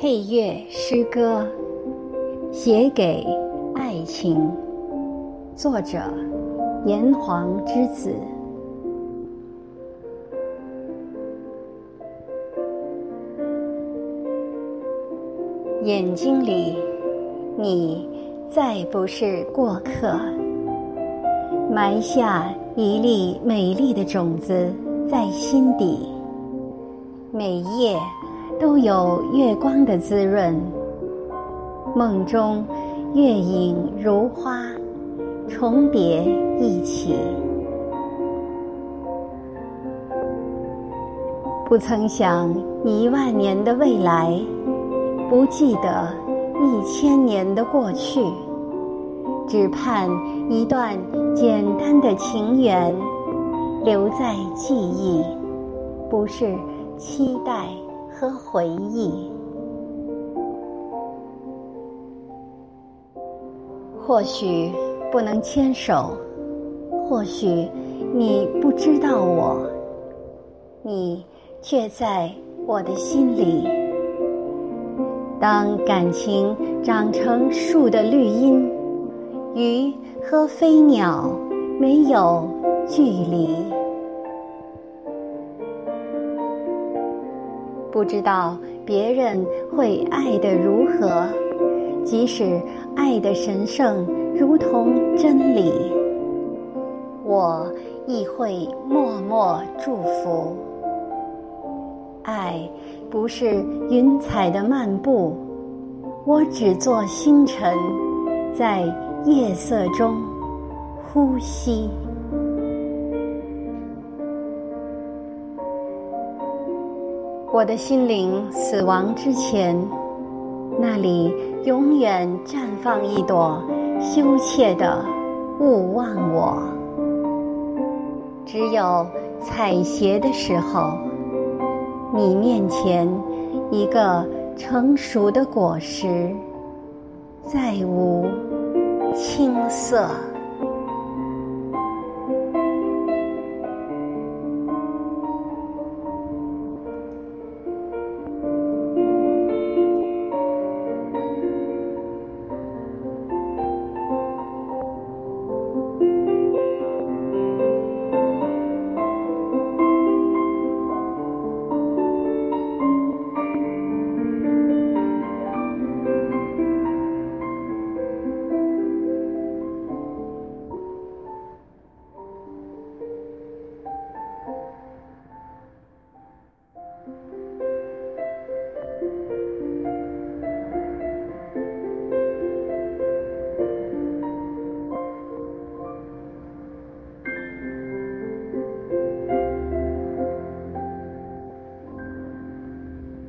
配乐诗歌，写给爱情。作者：炎黄之子。眼睛里，你再不是过客，埋下一粒美丽的种子在心底，每夜。都有月光的滋润，梦中月影如花，重叠一起。不曾想一万年的未来，不记得一千年的过去，只盼一段简单的情缘留在记忆，不是期待。和回忆，或许不能牵手，或许你不知道我，你却在我的心里。当感情长成树的绿荫，鱼和飞鸟没有距离。不知道别人会爱得如何，即使爱的神圣如同真理，我亦会默默祝福。爱不是云彩的漫步，我只做星辰，在夜色中呼吸。我的心灵死亡之前，那里永远绽放一朵羞怯的勿忘我。只有采撷的时候，你面前一个成熟的果实，再无青涩。